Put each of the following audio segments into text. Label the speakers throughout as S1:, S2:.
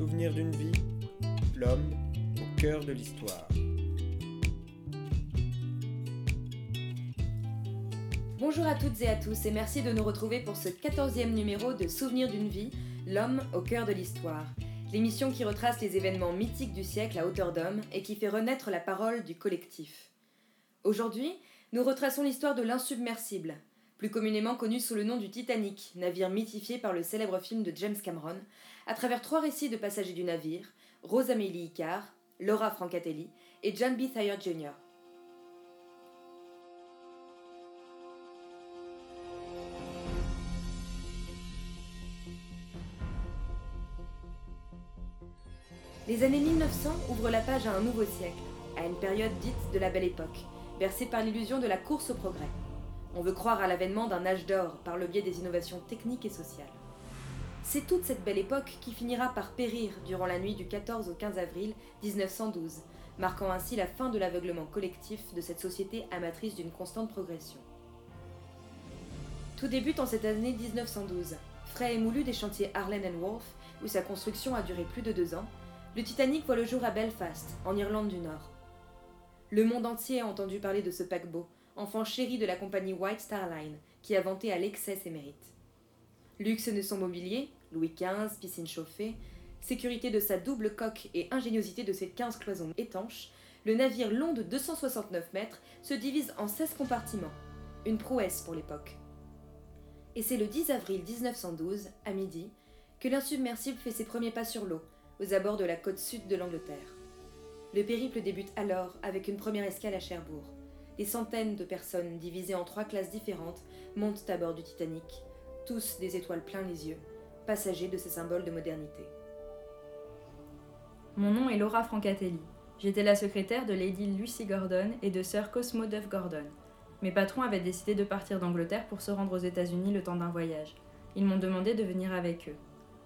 S1: Souvenir d'une vie, l'homme au cœur de l'histoire.
S2: Bonjour à toutes et à tous et merci de nous retrouver pour ce 14e numéro de Souvenir d'une vie, l'homme au cœur de l'histoire. L'émission qui retrace les événements mythiques du siècle à hauteur d'homme et qui fait renaître la parole du collectif. Aujourd'hui, nous retraçons l'histoire de l'insubmersible, plus communément connu sous le nom du Titanic, navire mythifié par le célèbre film de James Cameron, à travers trois récits de passagers du navire, Rose Amélie Icare, Laura Francatelli et John B. Thayer Jr. Les années 1900 ouvrent la page à un nouveau siècle, à une période dite de la Belle Époque, bercée par l'illusion de la course au progrès. On veut croire à l'avènement d'un âge d'or par le biais des innovations techniques et sociales. C'est toute cette belle époque qui finira par périr durant la nuit du 14 au 15 avril 1912, marquant ainsi la fin de l'aveuglement collectif de cette société amatrice d'une constante progression. Tout débute en cette année 1912. Frais et moulu des chantiers Harland Wolff, où sa construction a duré plus de deux ans, le Titanic voit le jour à Belfast, en Irlande du Nord. Le monde entier a entendu parler de ce paquebot, enfant chéri de la compagnie White Star Line, qui a vanté à l'excès ses mérites. Luxe de son mobilier, Louis XV, piscine chauffée, sécurité de sa double coque et ingéniosité de ses 15 cloisons étanches, le navire long de 269 mètres se divise en 16 compartiments, une prouesse pour l'époque. Et c'est le 10 avril 1912, à midi, que l'insubmersible fait ses premiers pas sur l'eau, aux abords de la côte sud de l'Angleterre. Le périple débute alors avec une première escale à Cherbourg. Des centaines de personnes divisées en trois classes différentes montent à bord du Titanic, tous des étoiles plein les yeux, passagers de ces symboles de modernité.
S3: Mon nom est Laura Francatelli. J'étais la secrétaire de Lady Lucy Gordon et de Sir Cosmo Duff Gordon. Mes patrons avaient décidé de partir d'Angleterre pour se rendre aux États-Unis le temps d'un voyage. Ils m'ont demandé de venir avec eux.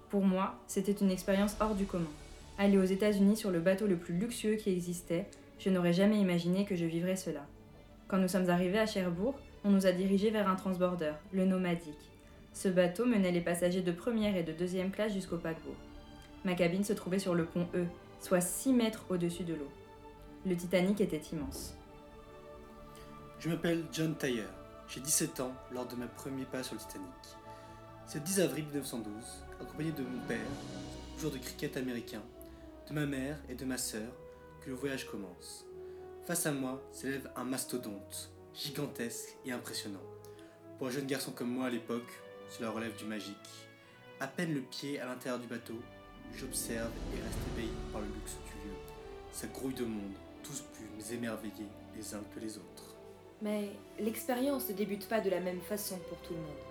S3: Pour moi, c'était une expérience hors du commun. Aller aux États-Unis sur le bateau le plus luxueux qui existait, je n'aurais jamais imaginé que je vivrais cela. Quand nous sommes arrivés à Cherbourg, on nous a dirigés vers un transborder, le Nomadique. Ce bateau menait les passagers de première et de deuxième classe jusqu'au paquebot. Ma cabine se trouvait sur le pont E, soit 6 mètres au-dessus de l'eau. Le Titanic était immense.
S4: Je m'appelle John Taylor. J'ai 17 ans lors de mes premiers pas sur le Titanic. C'est le 10 avril 1912, accompagné de mon père, joueur de cricket américain, de ma mère et de ma sœur, que le voyage commence. Face à moi s'élève un mastodonte, gigantesque et impressionnant. Pour un jeune garçon comme moi à l'époque, cela relève du magique. À peine le pied à l'intérieur du bateau, j'observe et reste ébahi par le luxe du lieu. Sa grouille de monde, tous plus émerveillés les uns que les autres.
S2: Mais l'expérience ne débute pas de la même façon pour tout le monde.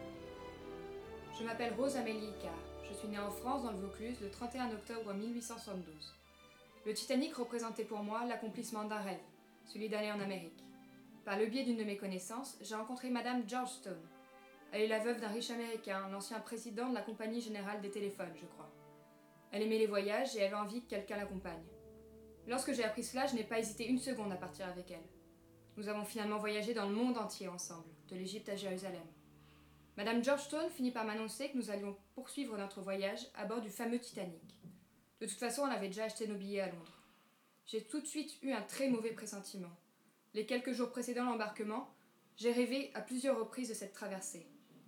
S5: Je m'appelle Rose Amélie Icard. Je suis née en France dans le Vaucluse le 31 octobre 1872. Le Titanic représentait pour moi l'accomplissement d'un rêve, celui d'aller en Amérique. Par le biais d'une de mes connaissances, j'ai rencontré Madame Georgestone. Elle est la veuve d'un riche américain, l'ancien président de la Compagnie générale des téléphones, je crois. Elle aimait les voyages et avait envie que quelqu'un l'accompagne. Lorsque j'ai appris cela, je n'ai pas hésité une seconde à partir avec elle. Nous avons finalement voyagé dans le monde entier ensemble, de l'Égypte à Jérusalem. Madame Georgestone finit par m'annoncer que nous allions poursuivre notre voyage à bord du fameux Titanic. De toute façon, elle avait déjà acheté nos billets à Londres. J'ai tout de suite eu un très mauvais pressentiment. Les quelques jours précédant l'embarquement, j'ai rêvé à plusieurs reprises de cette traversée.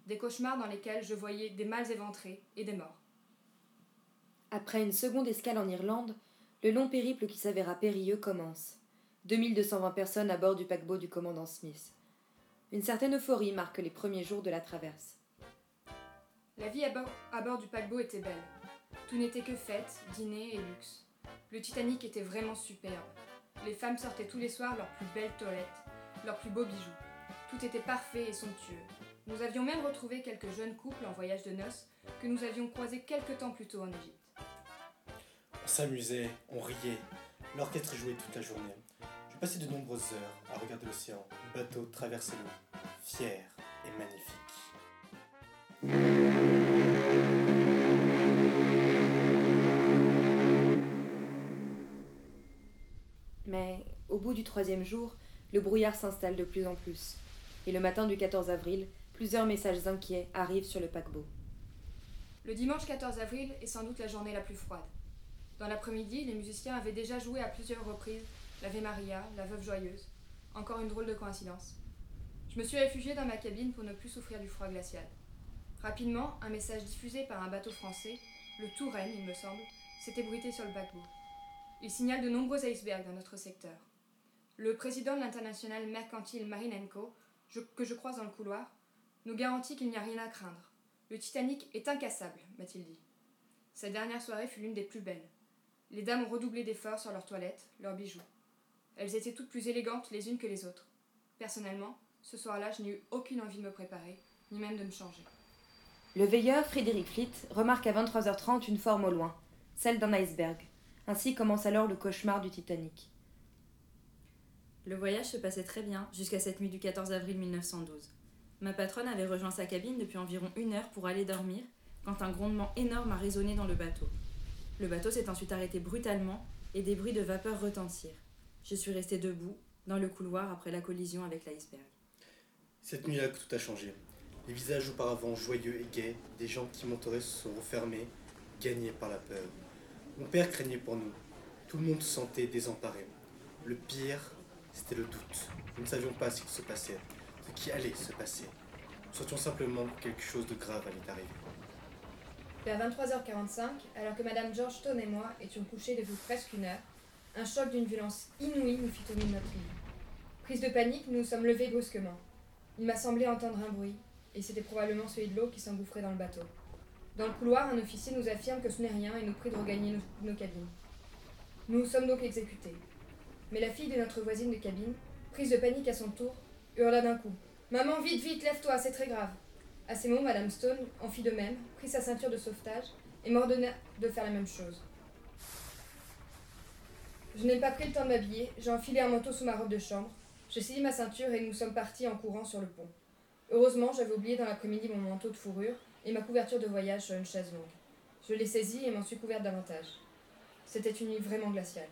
S5: Des cauchemars dans lesquels je voyais des mâles éventrés et des morts.
S2: Après une seconde escale en Irlande, le long périple qui s'avéra périlleux commence. 2220 personnes à bord du paquebot du commandant Smith. Une certaine euphorie marque les premiers jours de la traverse.
S5: La vie à bord, à bord du paquebot était belle. Tout n'était que fête, dîner et luxe. Le Titanic était vraiment superbe. Les femmes sortaient tous les soirs leurs plus belles toilettes, leurs plus beaux bijoux. Tout était parfait et somptueux. Nous avions même retrouvé quelques jeunes couples en voyage de noces que nous avions croisés quelque temps plus tôt en Égypte.
S4: On s'amusait, on riait. L'orchestre jouait toute la journée. Je passais de nombreuses heures à regarder l'océan, le bateau traverser l'eau, fier et magnifique.
S2: Du troisième jour, le brouillard s'installe de plus en plus. Et le matin du 14 avril, plusieurs messages inquiets arrivent sur le paquebot.
S5: Le dimanche 14 avril est sans doute la journée la plus froide. Dans l'après-midi, les musiciens avaient déjà joué à plusieurs reprises l'Ave Maria, la Veuve Joyeuse. Encore une drôle de coïncidence. Je me suis réfugiée dans ma cabine pour ne plus souffrir du froid glacial. Rapidement, un message diffusé par un bateau français, le Touraine, il me semble, s'est ébruité sur le paquebot. Il signale de nombreux icebergs dans notre secteur. Le président de l'international mercantile Marinenko, que je croise dans le couloir, nous garantit qu'il n'y a rien à craindre. Le Titanic est incassable, m'a-t-il dit. Cette dernière soirée fut l'une des plus belles. Les dames ont redoublé d'efforts sur leurs toilettes, leurs bijoux. Elles étaient toutes plus élégantes les unes que les autres. Personnellement, ce soir-là, je n'ai eu aucune envie de me préparer, ni même de me changer.
S2: Le veilleur, Frédéric Fleet, remarque à 23h30 une forme au loin, celle d'un iceberg. Ainsi commence alors le cauchemar du Titanic.
S3: Le voyage se passait très bien jusqu'à cette nuit du 14 avril 1912. Ma patronne avait rejoint sa cabine depuis environ une heure pour aller dormir quand un grondement énorme a résonné dans le bateau. Le bateau s'est ensuite arrêté brutalement et des bruits de vapeur retentirent. Je suis restée debout, dans le couloir après la collision avec l'iceberg.
S4: Cette nuit-là, tout a changé. Les visages auparavant joyeux et gais des gens qui monteraient se sont refermés, gagnés par la peur. Mon père craignait pour nous. Tout le monde se sentait désemparé. Le pire, c'était le doute. Nous ne savions pas ce qui se passait, ce qui allait se passer. Nous sentions simplement que quelque chose de grave allait arriver.
S5: Vers 23h45, alors que Madame Georgetown et moi étions couchés depuis presque une heure, un choc d'une violence inouïe nous fit tourner notre lit. Prise de panique, nous nous sommes levés brusquement. Il m'a semblé entendre un bruit, et c'était probablement celui de l'eau qui s'engouffrait dans le bateau. Dans le couloir, un officier nous affirme que ce n'est rien et nous prie de regagner nos, nos cabines. Nous sommes donc exécutés. Mais la fille de notre voisine de cabine, prise de panique à son tour, hurla d'un coup. Maman, vite, vite, lève-toi, c'est très grave. À ces mots, Madame Stone en fit de même, prit sa ceinture de sauvetage et m'ordonna de faire la même chose. Je n'ai pas pris le temps de m'habiller, j'ai enfilé un manteau sous ma robe de chambre, j'ai saisi ma ceinture et nous sommes partis en courant sur le pont. Heureusement, j'avais oublié dans l'après-midi mon manteau de fourrure et ma couverture de voyage sur une chaise longue. Je l'ai saisi et m'en suis couverte davantage. C'était une nuit vraiment glaciale.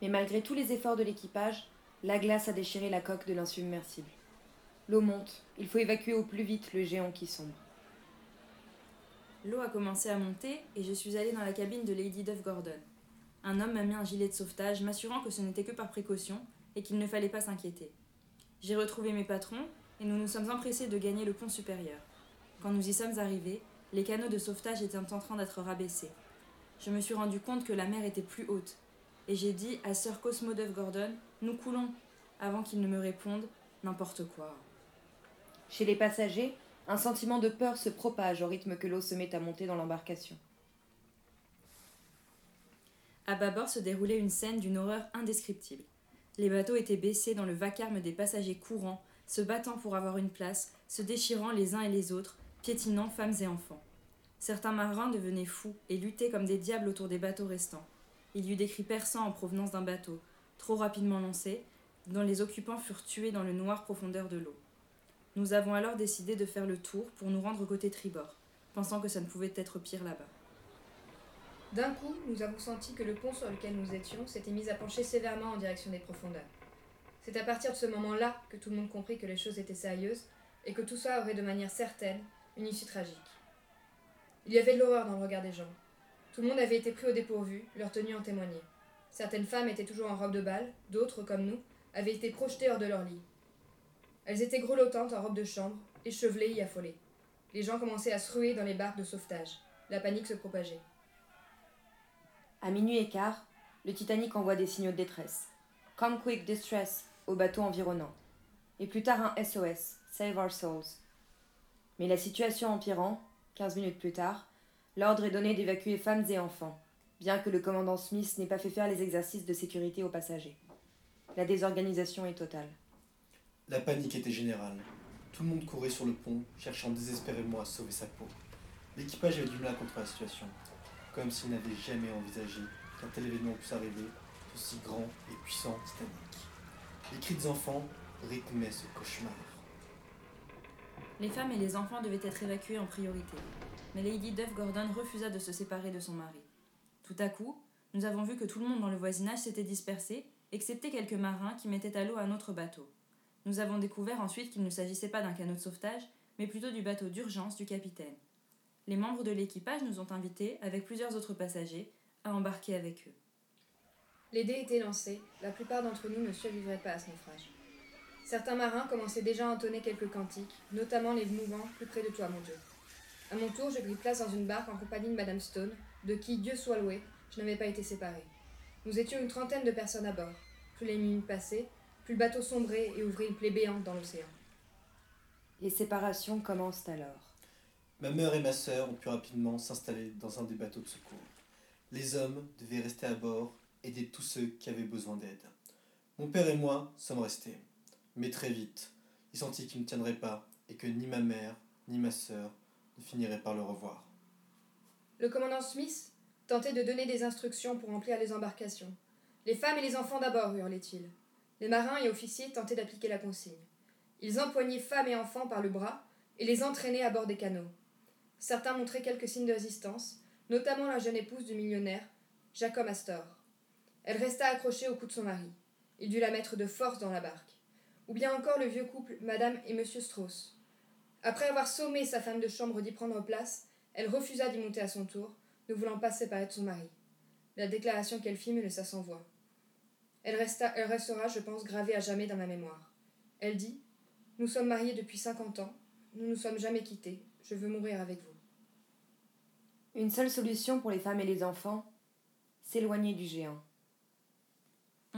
S2: Mais malgré tous les efforts de l'équipage, la glace a déchiré la coque de l'insubmersible. L'eau monte, il faut évacuer au plus vite le géant qui sombre.
S3: L'eau a commencé à monter et je suis allée dans la cabine de Lady Duff Gordon. Un homme m'a mis un gilet de sauvetage, m'assurant que ce n'était que par précaution et qu'il ne fallait pas s'inquiéter. J'ai retrouvé mes patrons et nous nous sommes empressés de gagner le pont supérieur. Quand nous y sommes arrivés, les canaux de sauvetage étaient en train d'être rabaissés. Je me suis rendu compte que la mer était plus haute et j'ai dit à Sir Cosmo Duff Gordon Nous coulons avant qu'il ne me réponde N'importe quoi.
S2: Chez les passagers, un sentiment de peur se propage au rythme que l'eau se met à monter dans l'embarcation.
S3: À bâbord se déroulait une scène d'une horreur indescriptible. Les bateaux étaient baissés dans le vacarme des passagers courants, se battant pour avoir une place, se déchirant les uns et les autres, piétinant femmes et enfants. Certains marins devenaient fous et luttaient comme des diables autour des bateaux restants. Il y eut des cris perçants en provenance d'un bateau, trop rapidement lancé, dont les occupants furent tués dans le noir profondeur de l'eau. Nous avons alors décidé de faire le tour pour nous rendre côté tribord, pensant que ça ne pouvait être pire là-bas.
S5: D'un coup, nous avons senti que le pont sur lequel nous étions s'était mis à pencher sévèrement en direction des profondeurs. C'est à partir de ce moment-là que tout le monde comprit que les choses étaient sérieuses et que tout ça aurait de manière certaine une issue tragique. Il y avait de l'horreur dans le regard des gens. Tout le monde avait été pris au dépourvu, leur tenue en témoignait. Certaines femmes étaient toujours en robe de bal, d'autres, comme nous, avaient été projetées hors de leur lit. Elles étaient grelottantes en robe de chambre, échevelées et affolées. Les gens commençaient à se ruer dans les barques de sauvetage. La panique se propageait.
S2: À minuit et quart, le Titanic envoie des signaux de détresse. Come quick distress au bateau environnant. Et plus tard un SOS, Save Our Souls. Mais la situation empirant, 15 minutes plus tard, l'ordre est donné d'évacuer femmes et enfants, bien que le commandant Smith n'ait pas fait faire les exercices de sécurité aux passagers. La désorganisation est totale.
S4: La panique était générale. Tout le monde courait sur le pont, cherchant désespérément à sauver sa peau. L'équipage avait du mal contre la situation, comme s'il n'avait jamais envisagé qu'un tel événement puisse arriver, ce si grand et puissant Titanic. Les cris des enfants rythmaient ce cauchemar.
S3: Les femmes et les enfants devaient être évacués en priorité, mais Lady Duff Gordon refusa de se séparer de son mari. Tout à coup, nous avons vu que tout le monde dans le voisinage s'était dispersé, excepté quelques marins qui mettaient à l'eau un autre bateau. Nous avons découvert ensuite qu'il ne s'agissait pas d'un canot de sauvetage, mais plutôt du bateau d'urgence du capitaine. Les membres de l'équipage nous ont invités, avec plusieurs autres passagers, à embarquer avec eux.
S5: Les dés étaient lancés, la plupart d'entre nous ne survivraient pas à ce naufrage. Certains marins commençaient déjà à entonner quelques cantiques, notamment les mouvants plus près de toi, mon Dieu. À mon tour, je pris place dans une barque en compagnie de Madame Stone, de qui, Dieu soit loué, je n'avais pas été séparée. Nous étions une trentaine de personnes à bord. Plus les minutes passaient, plus le bateau sombrait et ouvrait une plaie béante dans l'océan.
S2: Les séparations commencent alors.
S4: Ma mère et ma sœur ont pu rapidement s'installer dans un des bateaux de secours. Les hommes devaient rester à bord, aider tous ceux qui avaient besoin d'aide. Mon père et moi sommes restés. Mais très vite, il sentit qu'il ne tiendrait pas et que ni ma mère ni ma sœur ne finiraient par le revoir.
S5: Le commandant Smith tentait de donner des instructions pour remplir les embarcations. Les femmes et les enfants d'abord, hurlait-il. Les marins et officiers tentaient d'appliquer la consigne. Ils empoignaient femmes et enfants par le bras et les entraînaient à bord des canots. Certains montraient quelques signes de résistance, notamment la jeune épouse du millionnaire, Jacob Astor. Elle resta accrochée au cou de son mari. Il dut la mettre de force dans la barque ou bien encore le vieux couple Madame et Monsieur Strauss. Après avoir sommé sa femme de chambre d'y prendre place, elle refusa d'y monter à son tour, ne voulant pas séparer son mari. La déclaration qu'elle fit me laissa sans voix. Elle, elle restera, je pense, gravée à jamais dans ma mémoire. Elle dit Nous sommes mariés depuis cinquante ans, nous ne nous sommes jamais quittés, je veux mourir avec vous.
S2: Une seule solution pour les femmes et les enfants s'éloigner du géant.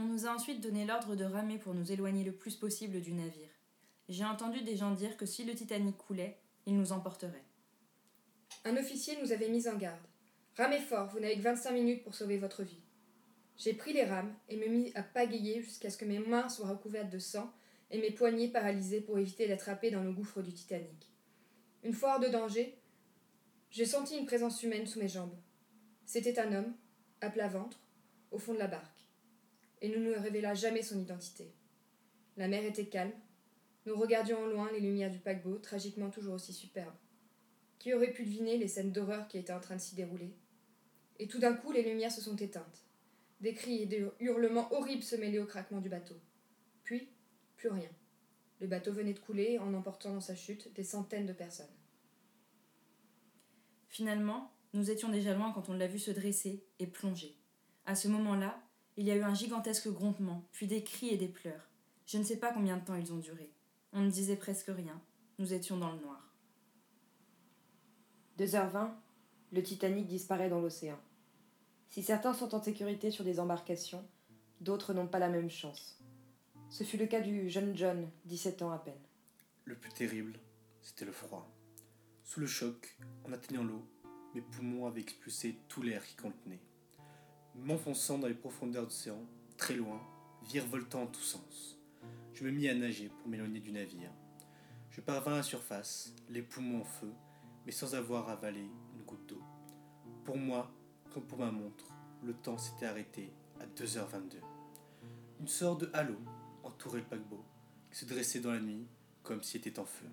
S3: On nous a ensuite donné l'ordre de ramer pour nous éloigner le plus possible du navire. J'ai entendu des gens dire que si le Titanic coulait, il nous emporterait.
S5: Un officier nous avait mis en garde. Ramez fort, vous n'avez que 25 minutes pour sauver votre vie. J'ai pris les rames et me mis à pagayer jusqu'à ce que mes mains soient recouvertes de sang et mes poignets paralysés pour éviter d'attraper dans le gouffre du Titanic. Une fois hors de danger, j'ai senti une présence humaine sous mes jambes. C'était un homme, à plat ventre, au fond de la barque et ne nous révéla jamais son identité. La mer était calme. Nous regardions au loin les lumières du paquebot, tragiquement toujours aussi superbes. Qui aurait pu deviner les scènes d'horreur qui étaient en train de s'y dérouler? Et tout d'un coup, les lumières se sont éteintes. Des cris et des hurlements horribles se mêlaient au craquement du bateau. Puis, plus rien. Le bateau venait de couler en emportant dans sa chute des centaines de personnes.
S3: Finalement, nous étions déjà loin quand on l'a vu se dresser et plonger. À ce moment-là, il y a eu un gigantesque grondement, puis des cris et des pleurs. Je ne sais pas combien de temps ils ont duré. On ne disait presque rien. Nous étions dans le noir.
S2: 2h20, le Titanic disparaît dans l'océan. Si certains sont en sécurité sur des embarcations, d'autres n'ont pas la même chance. Ce fut le cas du jeune John, 17 ans à peine.
S4: Le plus terrible, c'était le froid. Sous le choc, en atteignant l'eau, mes poumons avaient expulsé tout l'air qui contenait m'enfonçant dans les profondeurs d'océan, très loin, virevoltant en tous sens. Je me mis à nager pour m'éloigner du navire. Je parvins à la surface, les poumons en feu, mais sans avoir avalé une goutte d'eau. Pour moi, comme pour ma montre, le temps s'était arrêté à 2h22. Une sorte de halo entourait le paquebot, qui se dressait dans la nuit comme s'il était en feu.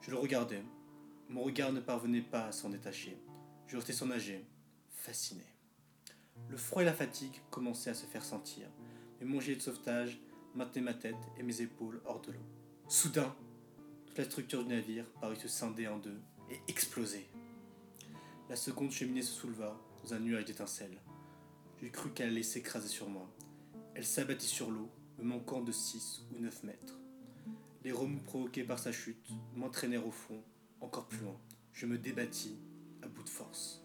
S4: Je le regardais. Mon regard ne parvenait pas à s'en détacher. Je restais sans nager, fasciné. Le froid et la fatigue commençaient à se faire sentir, mais mon gilet de sauvetage maintenait ma tête et mes épaules hors de l'eau. Soudain, toute la structure du navire parut se scinder en deux et exploser. La seconde cheminée se souleva dans un nuage d'étincelles. J'ai cru qu'elle allait s'écraser sur moi. Elle s'abattit sur l'eau, me manquant de 6 ou 9 mètres. Les remous provoqués par sa chute m'entraînèrent au fond, encore plus loin. Je me débattis à bout de force.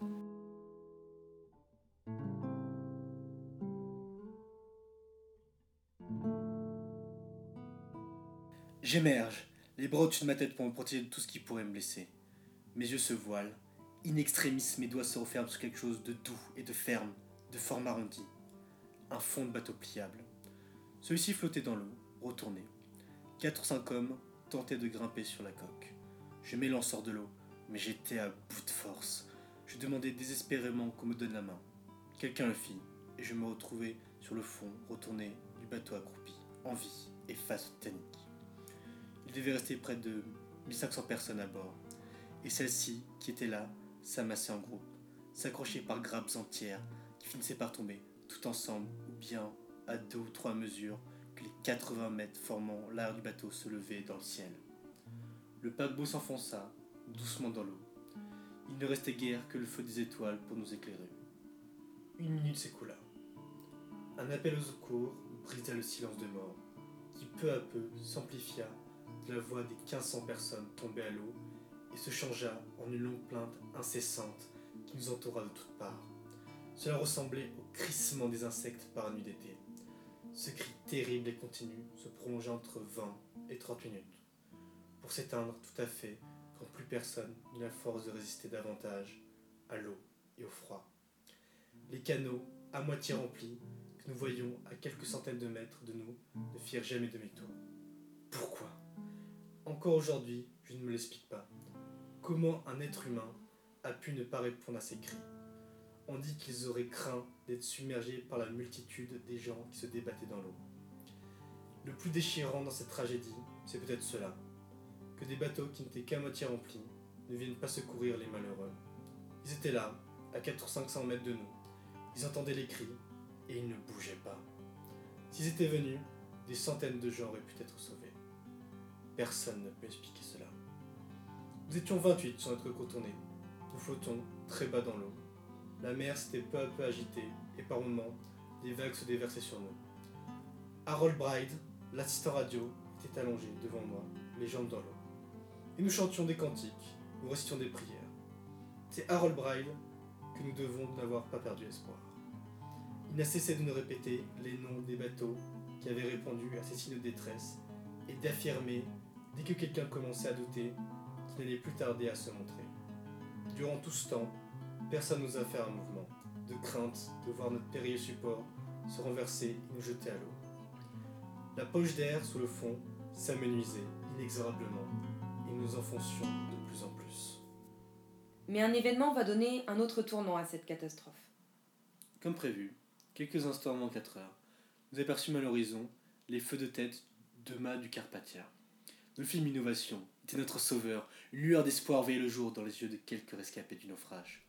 S4: J'émerge, les bras au-dessus de ma tête pour me protéger de tout ce qui pourrait me blesser. Mes yeux se voilent. In extremis, mes doigts se referment sur quelque chose de doux et de ferme, de forme arrondie. Un fond de bateau pliable. Celui-ci flottait dans l'eau, retourné. Quatre ou cinq hommes tentaient de grimper sur la coque. Je m'élance hors de l'eau, mais j'étais à bout de force. Je demandais désespérément qu'on me donne la main. Quelqu'un le fit, et je me retrouvai sur le fond, retourné du bateau accroupi, en vie et face au Titanic. Il devait rester près de 1500 personnes à bord. Et celles-ci, qui étaient là, s'amassaient en groupe, s'accrochaient par grappes entières qui finissaient par tomber, tout ensemble, ou bien à deux ou trois mesures que les 80 mètres formant l'arrière du bateau se levaient dans le ciel. Le paquebot s'enfonça doucement dans l'eau. Il ne restait guère que le feu des étoiles pour nous éclairer. une minute s'écoula. Un appel au secours brisa le silence de mort, qui peu à peu s'amplifia la voix des 1500 personnes tombées à l'eau et se changea en une longue plainte incessante qui nous entoura de toutes parts. Cela ressemblait au crissement des insectes par la nuit d'été. Ce cri terrible et continu se prolongeait entre 20 et 30 minutes, pour s'éteindre tout à fait quand plus personne n'eut la force de résister davantage à l'eau et au froid. Les canaux, à moitié remplis, que nous voyions à quelques centaines de mètres de nous, ne firent jamais demi-tour. Pourquoi? Encore aujourd'hui, je ne me l'explique pas. Comment un être humain a pu ne pas répondre à ces cris? On dit qu'ils auraient craint d'être submergés par la multitude des gens qui se débattaient dans l'eau. Le plus déchirant dans cette tragédie, c'est peut-être cela, que des bateaux qui n'étaient qu'à moitié remplis ne viennent pas secourir les malheureux. Ils étaient là, à 400-500 mètres de nous. Ils entendaient les cris, et ils ne bougeaient pas. S'ils étaient venus, des centaines de gens auraient pu être sauvés. Personne ne peut expliquer cela. Nous étions 28 sur notre contournée. Nous flottons très bas dans l'eau. La mer s'était peu à peu agitée, et par moments, des vagues se déversaient sur nous. Harold Bride, l'assistant radio, était allongé devant moi, les jambes dans l'eau. Et nous chantions des cantiques, nous récitions des prières. C'est Harold Bride que nous devons n'avoir pas perdu espoir. Il n'a cessé de nous répéter les noms des bateaux qui avaient répondu à ces signes de détresse et d'affirmer, dès que quelqu'un commençait à douter, qu'il n'allait plus tarder à se montrer. Durant tout ce temps, personne n'osa faire un mouvement, de crainte de voir notre périlleux support se renverser et nous jeter à l'eau. La poche d'air sous le fond s'amenuisait inexorablement et nous enfoncions de plus en plus.
S2: Mais un événement va donner un autre tournant à cette catastrophe.
S4: Comme prévu, quelques instants avant 4 heures, nous aperçûmes à l'horizon les feux de tête de mât du Carpathia. Nous fîmes innovation, était notre sauveur, une lueur d'espoir veillait le jour dans les yeux de quelques rescapés du naufrage.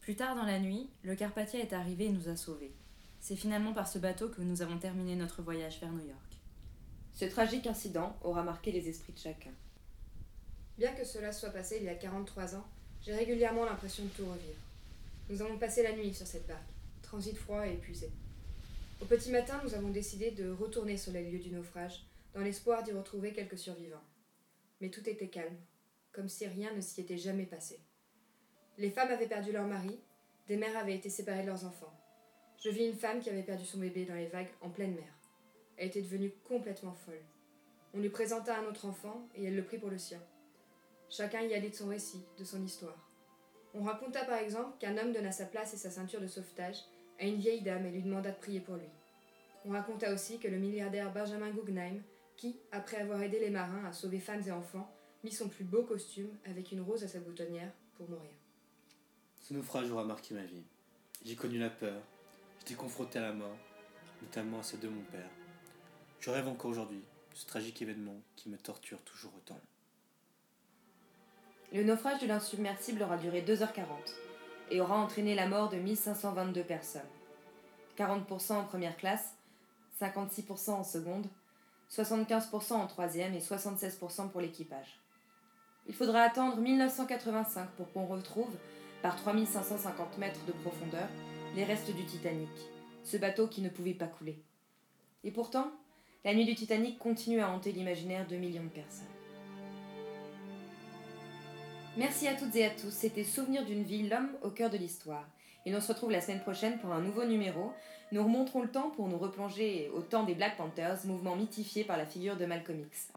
S3: Plus tard dans la nuit, le Carpathia est arrivé et nous a sauvés. C'est finalement par ce bateau que nous avons terminé notre voyage vers New York.
S2: Ce tragique incident aura marqué les esprits de chacun.
S5: Bien que cela soit passé il y a 43 ans, j'ai régulièrement l'impression de tout revivre. Nous avons passé la nuit sur cette barque, transit froid et épuisé. Au petit matin, nous avons décidé de retourner sur les lieux du naufrage, dans l'espoir d'y retrouver quelques survivants. Mais tout était calme, comme si rien ne s'y était jamais passé. Les femmes avaient perdu leur mari, des mères avaient été séparées de leurs enfants. Je vis une femme qui avait perdu son bébé dans les vagues en pleine mer. Elle était devenue complètement folle. On lui présenta un autre enfant et elle le prit pour le sien. Chacun y allait de son récit, de son histoire. On raconta par exemple qu'un homme donna sa place et sa ceinture de sauvetage à une vieille dame et lui demanda de prier pour lui. On raconta aussi que le milliardaire Benjamin Guggenheim, qui, après avoir aidé les marins à sauver femmes et enfants, mit son plus beau costume avec une rose à sa boutonnière pour mourir.
S4: Ce naufrage aura marqué ma vie. J'ai connu la peur, j'étais confronté à la mort, notamment à celle de mon père. Je rêve encore aujourd'hui de ce tragique événement qui me torture toujours autant.
S2: Le naufrage de l'insubmersible aura duré 2h40 et aura entraîné la mort de 1522 personnes. 40% en première classe, 56% en seconde, 75% en troisième et 76% pour l'équipage. Il faudra attendre 1985 pour qu'on retrouve, par 3550 mètres de profondeur, les restes du Titanic, ce bateau qui ne pouvait pas couler. Et pourtant, la nuit du Titanic continue à hanter l'imaginaire de millions de personnes. Merci à toutes et à tous, c'était Souvenir d'une vie, l'homme au cœur de l'histoire. Et l'on se retrouve la semaine prochaine pour un nouveau numéro. Nous remonterons le temps pour nous replonger au temps des Black Panthers, mouvement mythifié par la figure de Malcolm X.